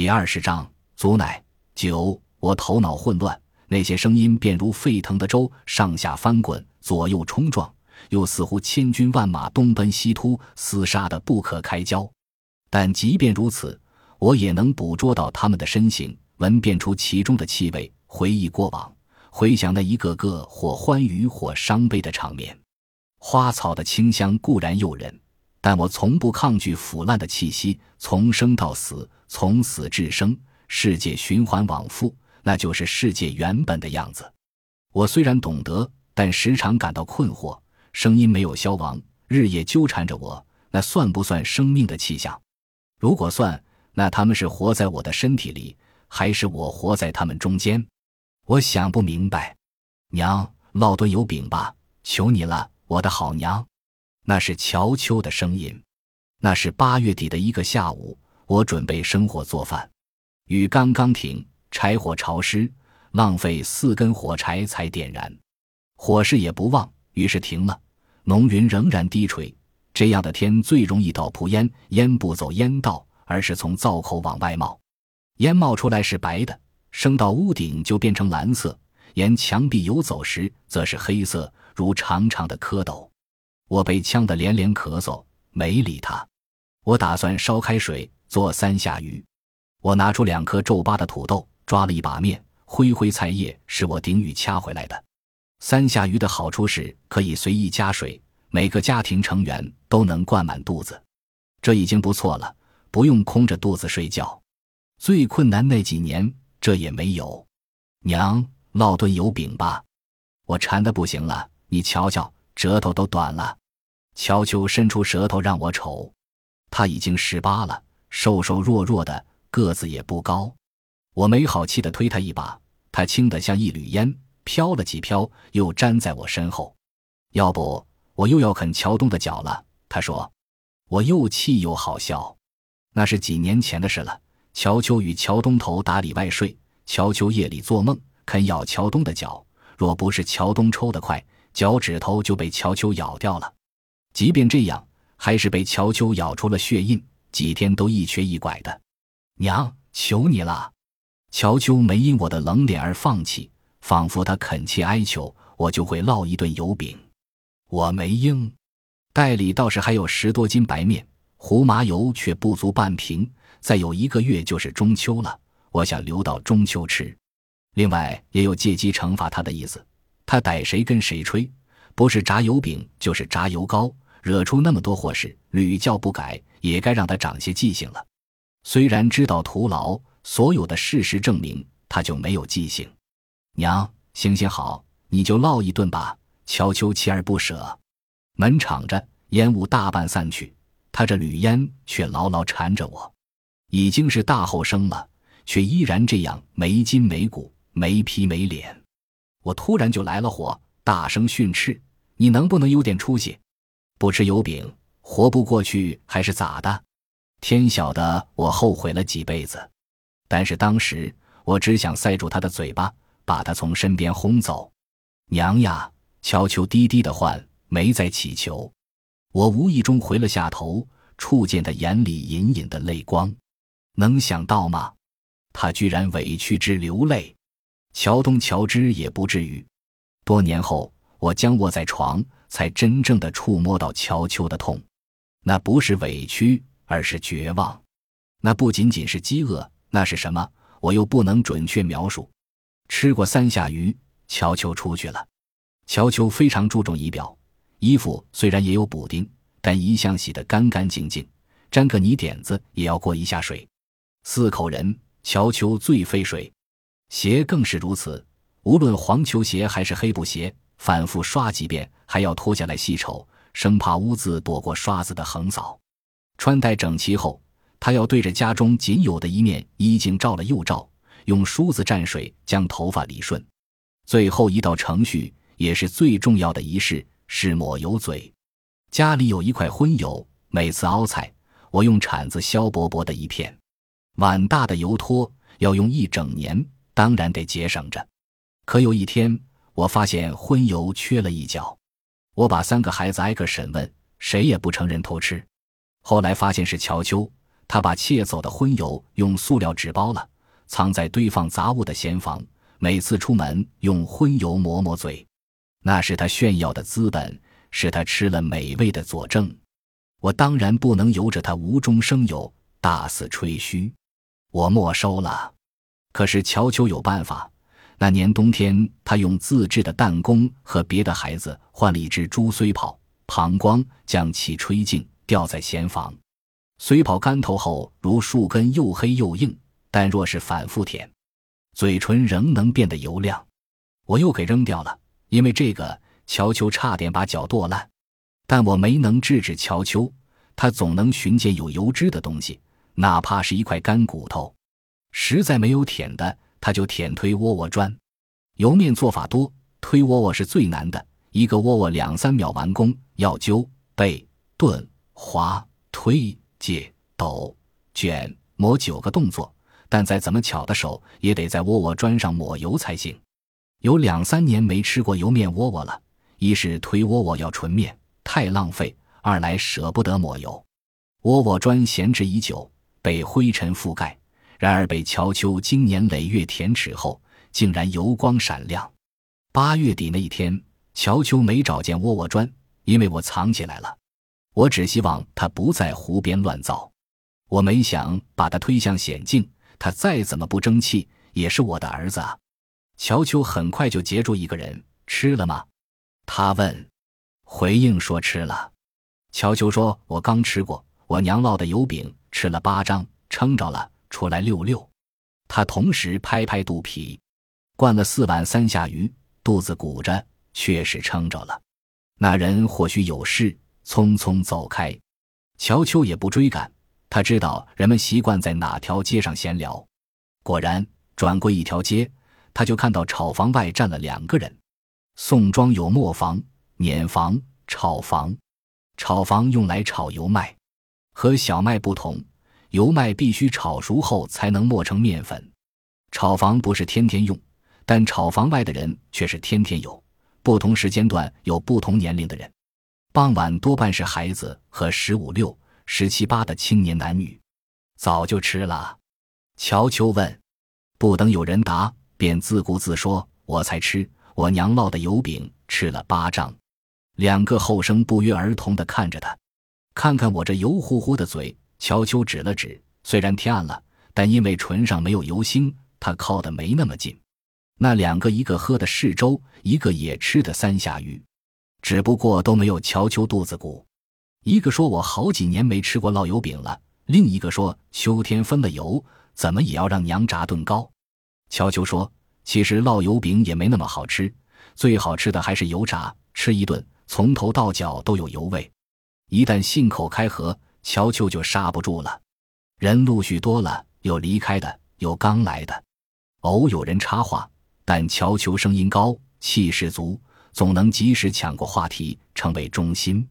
第二十章，足乃九。我头脑混乱，那些声音便如沸腾的粥，上下翻滚，左右冲撞，又似乎千军万马东奔西突，厮杀的不可开交。但即便如此，我也能捕捉到他们的身形，闻辨出其中的气味，回忆过往，回想那一个个或欢愉或伤悲的场面。花草的清香固然诱人，但我从不抗拒腐烂的气息。从生到死，从死至生，世界循环往复，那就是世界原本的样子。我虽然懂得，但时常感到困惑。声音没有消亡，日夜纠缠着我，那算不算生命的气象？如果算，那他们是活在我的身体里，还是我活在他们中间？我想不明白。娘，烙顿油饼吧，求你了。我的好娘，那是乔秋的声音。那是八月底的一个下午，我准备生火做饭，雨刚刚停，柴火潮湿，浪费四根火柴才点燃，火势也不旺，于是停了。浓云仍然低垂，这样的天最容易倒扑烟，烟不走烟道，而是从灶口往外冒，烟冒出来是白的，升到屋顶就变成蓝色，沿墙壁游走时则是黑色。如长长的蝌蚪，我被呛得连连咳嗽，没理他。我打算烧开水做三下鱼。我拿出两颗皱巴的土豆，抓了一把面，灰灰菜叶是我顶雨掐回来的。三下鱼的好处是可以随意加水，每个家庭成员都能灌满肚子，这已经不错了，不用空着肚子睡觉。最困难那几年，这也没有。娘，烙顿油饼吧，我馋得不行了。你瞧瞧，舌头都短了。乔秋伸出舌头让我瞅，他已经十八了，瘦瘦弱弱的，个子也不高。我没好气地推他一把，他轻得像一缕烟，飘了几飘，又粘在我身后。要不我又要啃乔东的脚了。他说，我又气又好笑。那是几年前的事了。乔秋与乔东头打里外睡，乔秋夜里做梦啃咬乔东的脚，若不是乔东抽得快。脚趾头就被乔秋咬掉了，即便这样，还是被乔秋咬出了血印，几天都一瘸一拐的。娘，求你了！乔秋没因我的冷脸而放弃，仿佛他恳切哀求我就会烙一顿油饼。我没应，袋里倒是还有十多斤白面，胡麻油却不足半瓶。再有一个月就是中秋了，我想留到中秋吃。另外也有借机惩罚他的意思。他逮谁跟谁吹，不是炸油饼就是炸油糕，惹出那么多祸事，屡教不改，也该让他长些记性了。虽然知道徒劳，所有的事实证明他就没有记性。娘，行行好，你就烙一顿吧。乔秋锲而不舍。门敞着，烟雾大半散去，他这缕烟却牢牢缠着我。已经是大后生了，却依然这样没筋没骨、没皮没脸。我突然就来了火，大声训斥：“你能不能有点出息？不吃油饼活不过去还是咋的？”天晓得我后悔了几辈子，但是当时我只想塞住他的嘴巴，把他从身边轰走。娘呀，悄悄低低的唤，没再乞求。我无意中回了下头，触见他眼里隐隐的泪光。能想到吗？他居然委屈之流泪。乔东、乔之也不至于。多年后，我将卧在床，才真正的触摸到乔秋的痛。那不是委屈，而是绝望。那不仅仅是饥饿，那是什么？我又不能准确描述。吃过三下鱼，乔秋出去了。乔秋非常注重仪表，衣服虽然也有补丁，但一向洗得干干净净，沾个泥点子也要过一下水。四口人，乔秋最费水。鞋更是如此，无论黄球鞋还是黑布鞋，反复刷几遍，还要脱下来细瞅，生怕污渍躲过刷子的横扫。穿戴整齐后，他要对着家中仅有的一面衣镜照了又照，用梳子蘸水将头发理顺。最后一道程序，也是最重要的仪式，是抹油嘴。家里有一块荤油，每次熬菜，我用铲子削薄薄的一片，碗大的油托要用一整年。当然得节省着，可有一天我发现荤油缺了一角，我把三个孩子挨个审问，谁也不承认偷吃。后来发现是乔秋，他把窃走的荤油用塑料纸包了，藏在堆放杂物的闲房。每次出门用荤油抹抹嘴，那是他炫耀的资本，是他吃了美味的佐证。我当然不能由着他无中生有，大肆吹嘘。我没收了。可是乔秋有办法。那年冬天，他用自制的弹弓和别的孩子换了一支猪虽炮，膀胱将其吹净，吊在闲房。虽炮干透后如树根，又黑又硬，但若是反复舔。嘴唇仍能变得油亮，我又给扔掉了。因为这个，乔秋差点把脚剁烂，但我没能制止乔秋。他总能寻见有油脂的东西，哪怕是一块干骨头。实在没有舔的，他就舔推窝窝砖。油面做法多，推窝窝是最难的。一个窝窝两三秒完工，要揪、背、顿、划、推、解、抖、卷、磨九个动作。但再怎么巧的手，也得在窝窝砖上抹油才行。有两三年没吃过油面窝窝了，一是推窝窝要纯面，太浪费；二来舍不得抹油。窝窝砖闲置已久，被灰尘覆盖，然而被乔秋经年累月填齿后，竟然油光闪亮。八月底那一天，乔秋没找见窝窝砖，因为我藏起来了。我只希望他不在湖边乱造，我没想把他推向险境。他再怎么不争气，也是我的儿子啊！乔秋很快就截住一个人，吃了吗？他问。回应说吃了。乔秋说：“我刚吃过，我娘烙的油饼，吃了八张，撑着了，出来溜溜。”他同时拍拍肚皮，灌了四碗三下鱼，肚子鼓着，确实撑着了。那人或许有事，匆匆走开。乔秋也不追赶。他知道人们习惯在哪条街上闲聊，果然转过一条街，他就看到炒房外站了两个人。宋庄有磨房、碾房、炒房。炒房用来炒油麦，和小麦不同，油麦必须炒熟后才能磨成面粉。炒房不是天天用，但炒房外的人却是天天有。不同时间段有不同年龄的人，傍晚多半是孩子和十五六。十七八的青年男女，早就吃了。乔秋问，不等有人答，便自顾自说：“我才吃，我娘烙的油饼吃了八张。”两个后生不约而同的看着他，看看我这油乎乎的嘴。乔秋指了指，虽然天暗了，但因为唇上没有油星，他靠得没那么近。那两个，一个喝的是粥，一个也吃的三下鱼，只不过都没有乔秋肚子鼓。一个说：“我好几年没吃过烙油饼了。”另一个说：“秋天分了油，怎么也要让娘炸炖糕。”乔秋说：“其实烙油饼也没那么好吃，最好吃的还是油炸，吃一顿从头到脚都有油味。一旦信口开河，乔秋就刹不住了。人陆续多了，有离开的，有刚来的，偶有人插话，但乔秋声音高，气势足，总能及时抢过话题，成为中心。”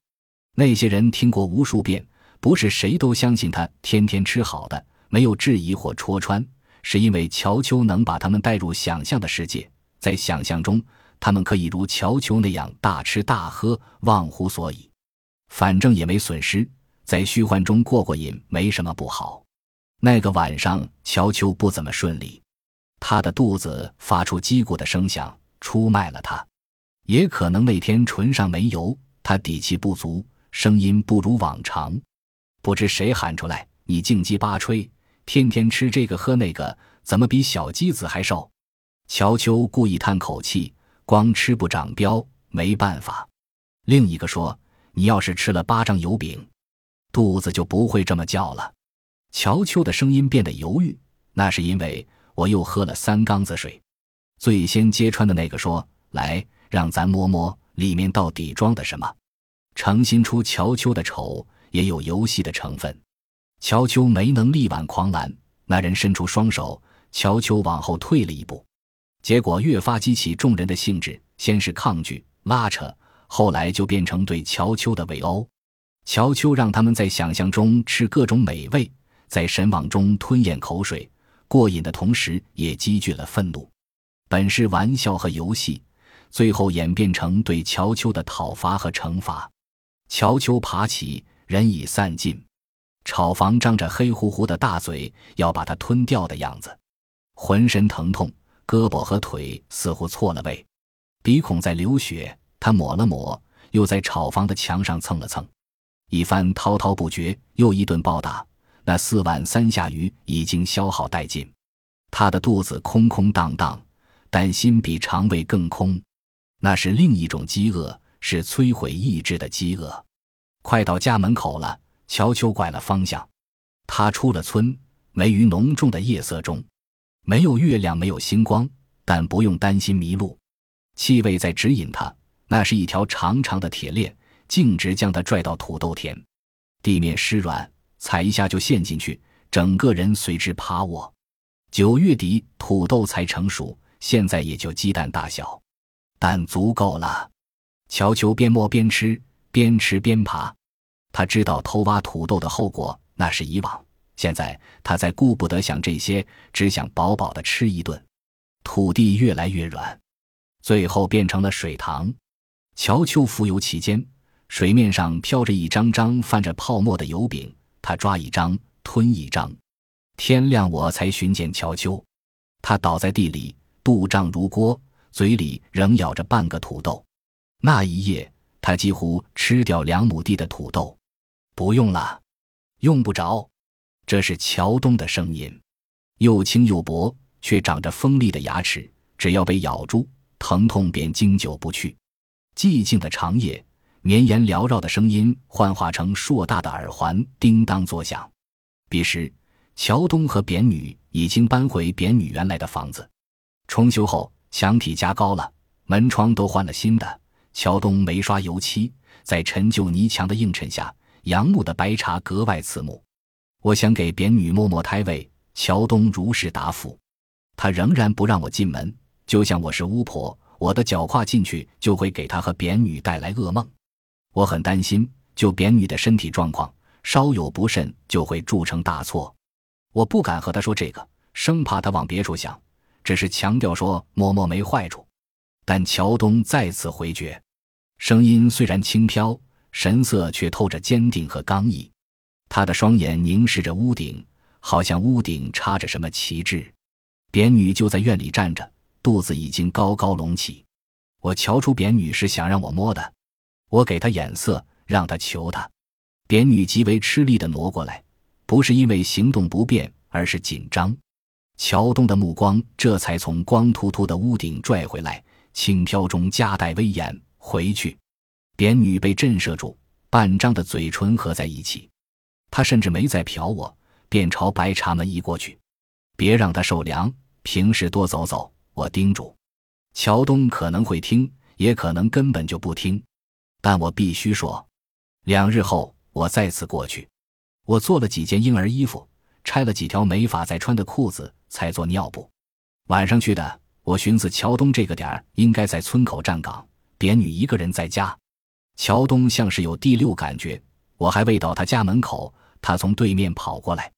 那些人听过无数遍，不是谁都相信他天天吃好的，没有质疑或戳穿，是因为乔秋能把他们带入想象的世界，在想象中，他们可以如乔秋那样大吃大喝，忘乎所以。反正也没损失，在虚幻中过过瘾，没什么不好。那个晚上，乔秋不怎么顺利，他的肚子发出叽咕的声响，出卖了他。也可能那天唇上没油，他底气不足。声音不如往常，不知谁喊出来：“你净鸡巴吹，天天吃这个喝那个，怎么比小鸡子还瘦？”乔秋故意叹口气：“光吃不长膘，没办法。”另一个说：“你要是吃了八张油饼，肚子就不会这么叫了。”乔秋的声音变得犹豫，那是因为我又喝了三缸子水。最先揭穿的那个说：“来，让咱摸摸里面到底装的什么。”诚心出乔秋的丑，也有游戏的成分。乔秋没能力挽狂澜，那人伸出双手，乔秋往后退了一步，结果越发激起众人的兴致。先是抗拒、拉扯，后来就变成对乔秋的围殴。乔秋让他们在想象中吃各种美味，在神往中吞咽口水，过瘾的同时也积聚了愤怒。本是玩笑和游戏，最后演变成对乔秋的讨伐和惩罚。乔秋爬起，人已散尽。炒房张着黑乎乎的大嘴，要把它吞掉的样子，浑身疼痛，胳膊和腿似乎错了位，鼻孔在流血。他抹了抹，又在炒房的墙上蹭了蹭，一番滔滔不绝，又一顿暴打。那四碗三下鱼已经消耗殆尽，他的肚子空空荡荡，但心比肠胃更空。那是另一种饥饿，是摧毁意志的饥饿。快到家门口了。乔秋拐了方向，他出了村，没于浓重的夜色中，没有月亮，没有星光，但不用担心迷路。气味在指引他，那是一条长长的铁链，径直将他拽到土豆田。地面湿软，踩一下就陷进去，整个人随之趴卧。九月底土豆才成熟，现在也就鸡蛋大小，但足够了。乔秋边摸边吃，边吃边爬。他知道偷挖土豆的后果，那是以往。现在他再顾不得想这些，只想饱饱的吃一顿。土地越来越软，最后变成了水塘。乔秋浮游其间，水面上飘着一张张泛着泡沫的油饼，他抓一张吞一张。天亮我才寻见乔秋，他倒在地里，肚胀如锅，嘴里仍咬着半个土豆。那一夜，他几乎吃掉两亩地的土豆。不用了，用不着。这是乔东的声音，又轻又薄，却长着锋利的牙齿。只要被咬住，疼痛便经久不去。寂静的长夜，绵延缭绕的声音幻化成硕大的耳环，叮当作响。彼时，乔东和扁女已经搬回扁女原来的房子。重修后，墙体加高了，门窗都换了新的。乔东没刷油漆，在陈旧泥墙的映衬下。杨木的白茶格外刺目，我想给扁女摸摸胎位，乔东如实答复。他仍然不让我进门，就像我是巫婆，我的脚跨进去就会给他和扁女带来噩梦。我很担心，就扁女的身体状况，稍有不慎就会铸成大错。我不敢和他说这个，生怕他往别处想，只是强调说摸摸没坏处。但乔东再次回绝，声音虽然轻飘。神色却透着坚定和刚毅，他的双眼凝视着屋顶，好像屋顶插着什么旗帜。扁女就在院里站着，肚子已经高高隆起。我瞧出扁女是想让我摸的，我给她眼色，让她求她。扁女极为吃力地挪过来，不是因为行动不便，而是紧张。乔东的目光这才从光秃秃的屋顶拽回来，轻飘中夹带威严，回去。扁女被震慑住，半张的嘴唇合在一起，她甚至没再瞟我，便朝白茶门移过去。别让她受凉，平时多走走。我叮嘱。乔东可能会听，也可能根本就不听，但我必须说。两日后，我再次过去，我做了几件婴儿衣服，拆了几条没法再穿的裤子，才做尿布。晚上去的，我寻思乔东这个点儿应该在村口站岗，扁女一个人在家。乔东像是有第六感觉，我还未到他家门口，他从对面跑过来，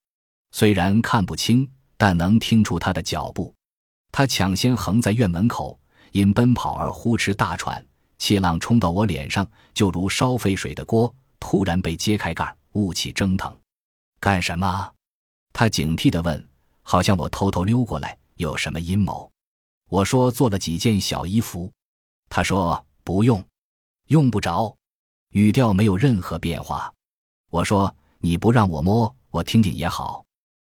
虽然看不清，但能听出他的脚步。他抢先横在院门口，因奔跑而呼哧大喘，气浪冲到我脸上，就如烧沸水的锅突然被揭开盖，雾气蒸腾。干什么？他警惕地问，好像我偷偷溜过来有什么阴谋。我说做了几件小衣服。他说不用。用不着，语调没有任何变化。我说：“你不让我摸，我听听也好。”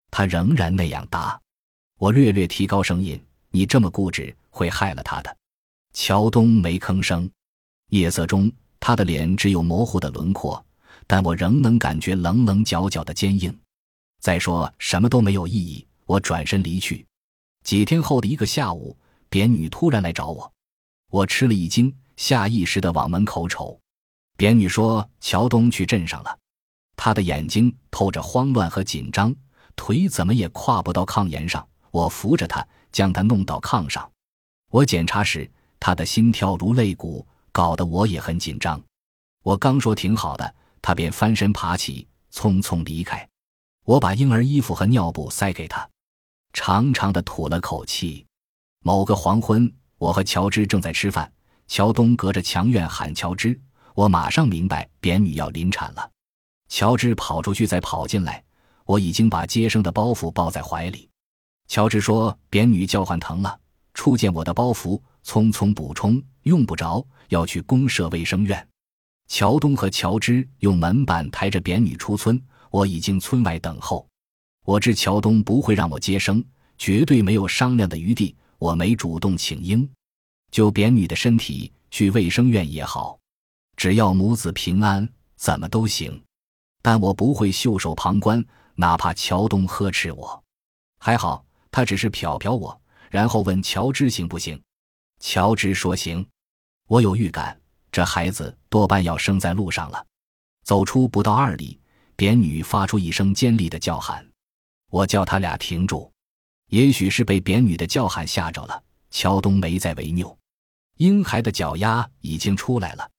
他仍然那样答。我略略提高声音：“你这么固执，会害了他的。”乔东没吭声。夜色中，他的脸只有模糊的轮廓，但我仍能感觉棱棱角角的坚硬。再说什么都没有意义。我转身离去。几天后的一个下午，扁女突然来找我，我吃了一惊。下意识地往门口瞅，扁女说：“乔东去镇上了。”她的眼睛透着慌乱和紧张，腿怎么也跨不到炕沿上。我扶着她，将她弄到炕上。我检查时，她的心跳如擂鼓，搞得我也很紧张。我刚说挺好的，他便翻身爬起，匆匆离开。我把婴儿衣服和尿布塞给他，长长的吐了口气。某个黄昏，我和乔治正在吃饭。乔东隔着墙院喊乔治，我马上明白扁女要临产了。乔治跑出去，再跑进来，我已经把接生的包袱抱在怀里。乔治说：“扁女叫唤疼了。”触见我的包袱，匆匆补充：“用不着，要去公社卫生院。”乔东和乔治用门板抬着扁女出村，我已经村外等候。我知乔东不会让我接生，绝对没有商量的余地。我没主动请缨，就扁女的身体去卫生院也好，只要母子平安，怎么都行。但我不会袖手旁观，哪怕乔东呵斥我。还好，他只是瞟瞟我，然后问乔治行不行。乔治说行。我有预感，这孩子多半要生在路上了。走出不到二里，扁女发出一声尖利的叫喊。我叫他俩停住，也许是被扁女的叫喊吓着了。乔东没再违拗，婴孩的脚丫已经出来了。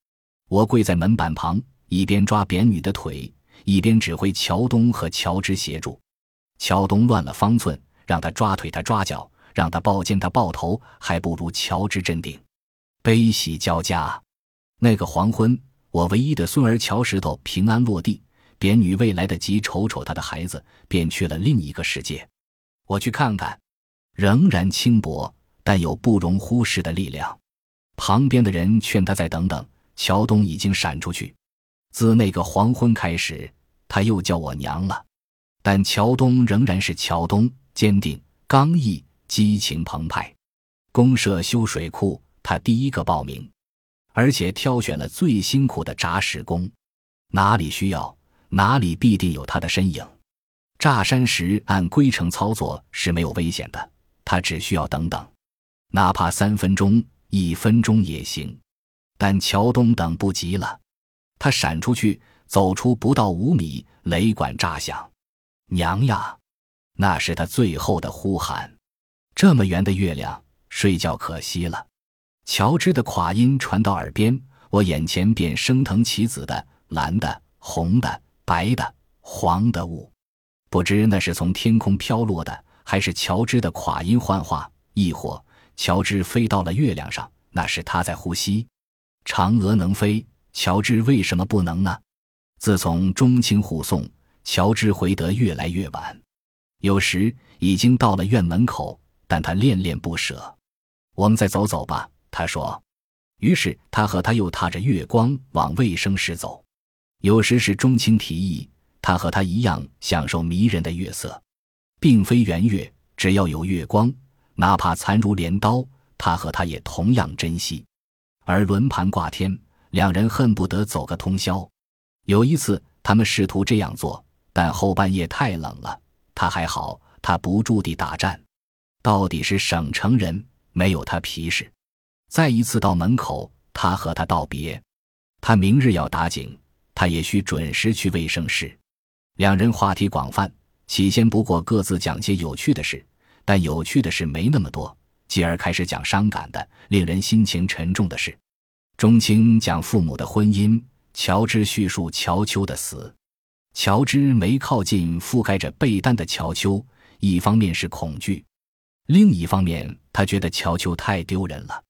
我跪在门板旁，一边抓扁女的腿，一边指挥乔东和乔治协助。乔东乱了方寸，让他抓腿，他抓脚；让他抱肩，他抱头，还不如乔治镇定。悲喜交加。那个黄昏，我唯一的孙儿乔石头平安落地。扁女未来得及瞅瞅她的孩子，便去了另一个世界。我去看看，仍然轻薄，但有不容忽视的力量。旁边的人劝他再等等。乔东已经闪出去。自那个黄昏开始，他又叫我娘了。但乔东仍然是乔东，坚定、刚毅、激情澎湃。公社修水库，他第一个报名，而且挑选了最辛苦的扎实工，哪里需要。哪里必定有他的身影。炸山时按规程操作是没有危险的，他只需要等等，哪怕三分钟、一分钟也行。但乔东等不及了，他闪出去，走出不到五米，雷管炸响。娘呀！那是他最后的呼喊。这么圆的月亮，睡觉可惜了。乔治的垮音传到耳边，我眼前便升腾起紫的、蓝的、红的。白的、黄的雾，不知那是从天空飘落的，还是乔治的垮音幻化，亦或乔治飞到了月亮上，那是他在呼吸。嫦娥能飞，乔治为什么不能呢？自从钟情护送，乔治回得越来越晚，有时已经到了院门口，但他恋恋不舍。我们再走走吧，他说。于是他和他又踏着月光往卫生室走。有时是钟情提议，他和他一样享受迷人的月色，并非圆月，只要有月光，哪怕残如镰刀，他和他也同样珍惜。而轮盘挂天，两人恨不得走个通宵。有一次，他们试图这样做，但后半夜太冷了。他还好，他不住地打颤，到底是省城人，没有他皮实。再一次到门口，他和他道别，他明日要打井。他也需准时去卫生室。两人话题广泛，起先不过各自讲些有趣的事，但有趣的事没那么多，继而开始讲伤感的、令人心情沉重的事。钟青讲父母的婚姻，乔治叙述乔秋的死。乔治没靠近覆盖着被单的乔秋，一方面是恐惧，另一方面他觉得乔秋太丢人了。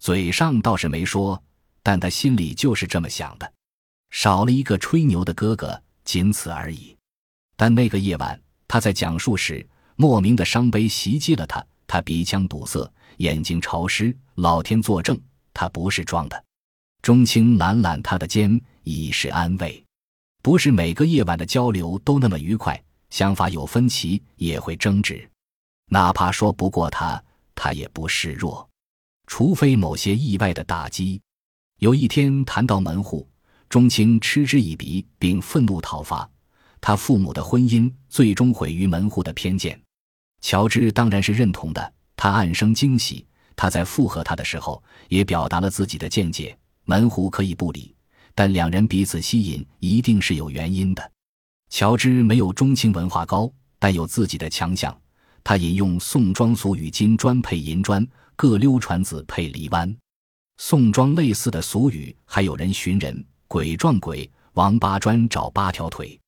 嘴上倒是没说，但他心里就是这么想的。少了一个吹牛的哥哥，仅此而已。但那个夜晚，他在讲述时，莫名的伤悲袭击了他。他鼻腔堵塞，眼睛潮湿。老天作证，他不是装的。钟青揽揽他的肩，以示安慰。不是每个夜晚的交流都那么愉快，想法有分歧，也会争执。哪怕说不过他，他也不示弱，除非某些意外的打击。有一天谈到门户。钟青嗤之以鼻，并愤怒讨伐他父母的婚姻最终毁于门户的偏见。乔治当然是认同的，他暗生惊喜。他在附和他的时候，也表达了自己的见解。门户可以不理，但两人彼此吸引，一定是有原因的。乔治没有钟青文化高，但有自己的强项。他引用宋庄俗语：“金砖配银砖，各溜船子配离湾。”宋庄类似的俗语还有人寻人。鬼撞鬼，王八砖找八条腿。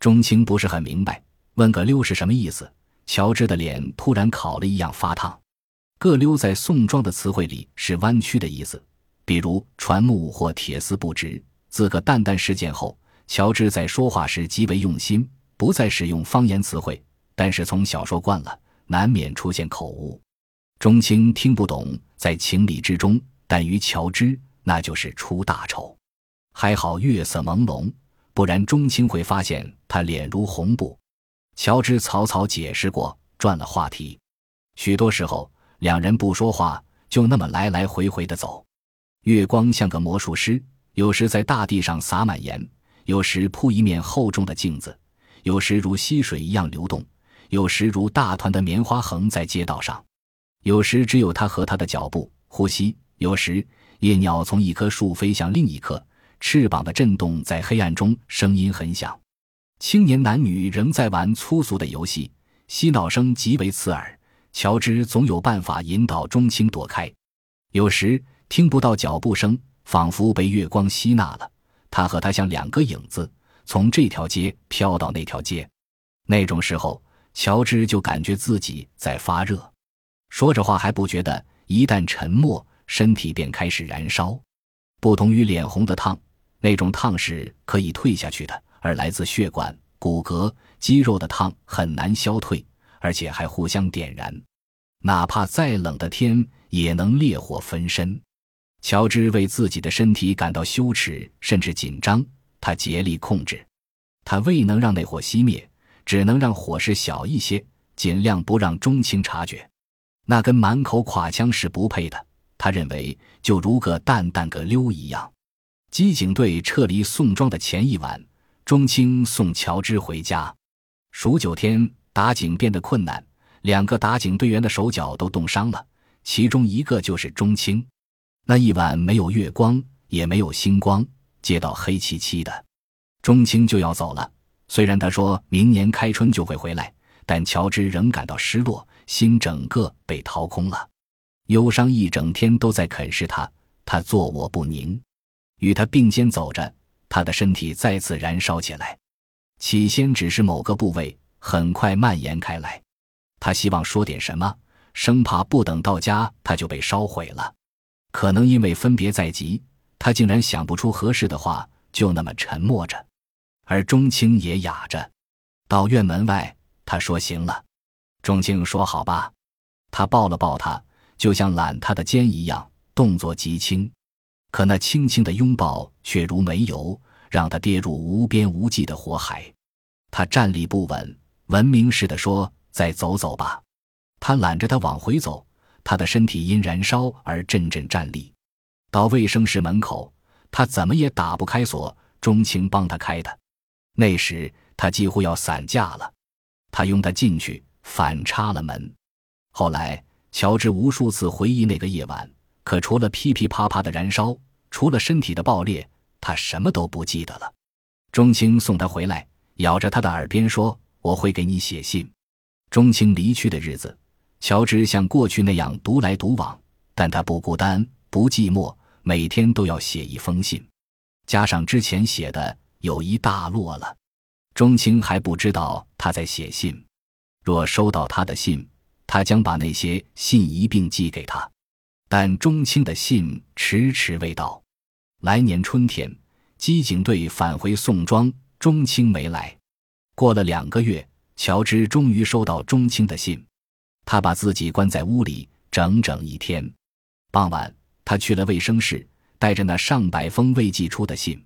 钟青不是很明白，问个溜是什么意思。乔治的脸突然烤了一样发烫。各溜在宋庄的词汇里是弯曲的意思，比如船木或铁丝不直。自个蛋蛋事件后，乔治在说话时极为用心，不再使用方言词汇，但是从小说惯了，难免出现口误。钟青听不懂，在情理之中，但于乔治那就是出大丑。还好月色朦胧，不然钟青会发现他脸如红布。乔治草草解释过，转了话题。许多时候，两人不说话，就那么来来回回的走。月光像个魔术师，有时在大地上撒满盐，有时铺一面厚重的镜子，有时如溪水一样流动，有时如大团的棉花横在街道上，有时只有他和他的脚步、呼吸，有时夜鸟从一棵树飞向另一棵，翅膀的震动在黑暗中声音很响。青年男女仍在玩粗俗的游戏，嬉闹声极为刺耳。乔治总有办法引导钟青躲开。有时听不到脚步声，仿佛被月光吸纳了。他和他像两个影子，从这条街飘到那条街。那种时候，乔治就感觉自己在发热。说着话还不觉得，一旦沉默，身体便开始燃烧。不同于脸红的烫，那种烫是可以退下去的。而来自血管、骨骼、肌肉的烫很难消退，而且还互相点燃，哪怕再冷的天也能烈火焚身。乔治为自己的身体感到羞耻，甚至紧张。他竭力控制，他未能让那火熄灭，只能让火势小一些，尽量不让钟情察觉。那跟满口垮腔是不配的。他认为就如个蛋蛋个溜一样。机警队撤离宋庄的前一晚。钟青送乔治回家，数九天打井变得困难，两个打井队员的手脚都冻伤了，其中一个就是钟青。那一晚没有月光，也没有星光，街道黑漆漆的。钟青就要走了，虽然他说明年开春就会回来，但乔治仍感到失落，心整个被掏空了，忧伤一整天都在啃噬他，他坐卧不宁，与他并肩走着。他的身体再次燃烧起来，起先只是某个部位，很快蔓延开来。他希望说点什么，生怕不等到家他就被烧毁了。可能因为分别在即，他竟然想不出合适的话，就那么沉默着。而钟青也哑着。到院门外，他说：“行了。”钟青说：“好吧。”他抱了抱他，就像揽他的肩一样，动作极轻。可那轻轻的拥抱却如煤油，让他跌入无边无际的火海。他站立不稳，文明似的说：“再走走吧。”他揽着他往回走，他的身体因燃烧而阵阵战栗。到卫生室门口，他怎么也打不开锁，钟情帮他开的。那时他几乎要散架了。他拥他进去，反插了门。后来，乔治无数次回忆那个夜晚。可除了噼噼啪啪的燃烧，除了身体的爆裂，他什么都不记得了。钟青送他回来，咬着他的耳边说：“我会给你写信。”钟青离去的日子，乔治像过去那样独来独往，但他不孤单，不寂寞，每天都要写一封信，加上之前写的有一大摞了。钟青还不知道他在写信，若收到他的信，他将把那些信一并寄给他。但钟青的信迟迟未到。来年春天，机警队返回宋庄，钟青没来。过了两个月，乔治终于收到钟青的信。他把自己关在屋里整整一天。傍晚，他去了卫生室，带着那上百封未寄出的信。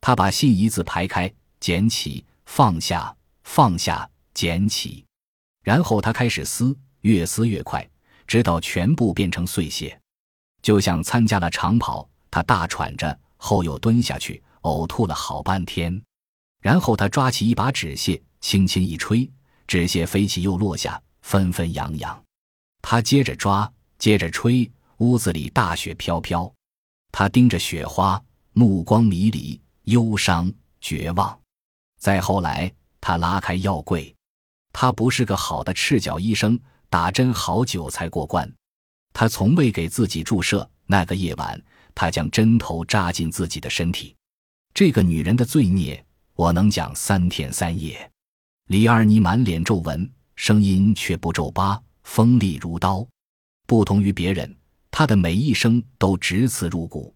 他把信一字排开，捡起，放下，放下，捡起，然后他开始撕，越撕越快。直到全部变成碎屑，就像参加了长跑，他大喘着，后又蹲下去呕吐了好半天。然后他抓起一把纸屑，轻轻一吹，纸屑飞起又落下，纷纷扬扬。他接着抓，接着吹，屋子里大雪飘飘。他盯着雪花，目光迷离，忧伤绝望。再后来，他拉开药柜，他不是个好的赤脚医生。打针好久才过关，他从未给自己注射。那个夜晚，他将针头扎进自己的身体。这个女人的罪孽，我能讲三天三夜。李二妮满脸皱纹，声音却不皱巴，锋利如刀。不同于别人，她的每一声都直刺入骨。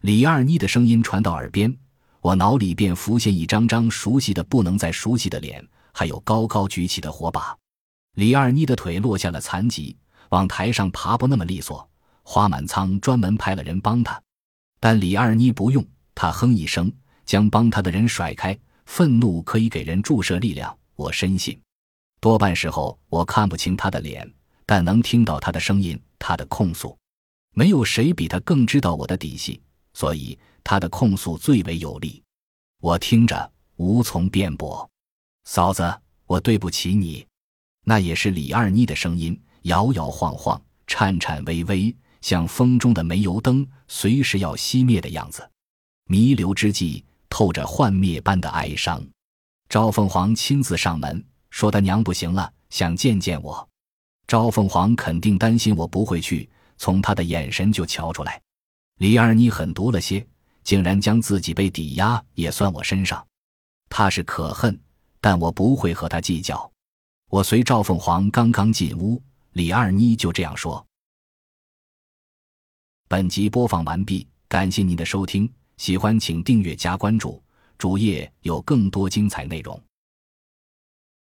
李二妮的声音传到耳边，我脑里便浮现一张张熟悉的不能再熟悉的脸，还有高高举起的火把。李二妮的腿落下了残疾，往台上爬不那么利索。花满仓专门派了人帮他，但李二妮不用。他哼一声，将帮他的人甩开。愤怒可以给人注射力量，我深信。多半时候我看不清他的脸，但能听到他的声音，他的控诉。没有谁比他更知道我的底细，所以他的控诉最为有力。我听着无从辩驳。嫂子，我对不起你。那也是李二妮的声音，摇摇晃晃，颤颤巍巍，像风中的煤油灯，随时要熄灭的样子。弥留之际，透着幻灭般的哀伤。赵凤凰亲自上门，说他娘不行了，想见见我。赵凤凰肯定担心我不会去，从他的眼神就瞧出来。李二妮狠毒了些，竟然将自己被抵押也算我身上。他是可恨，但我不会和他计较。我随赵凤凰刚刚进屋，李二妮就这样说。本集播放完毕，感谢您的收听，喜欢请订阅加关注，主页有更多精彩内容。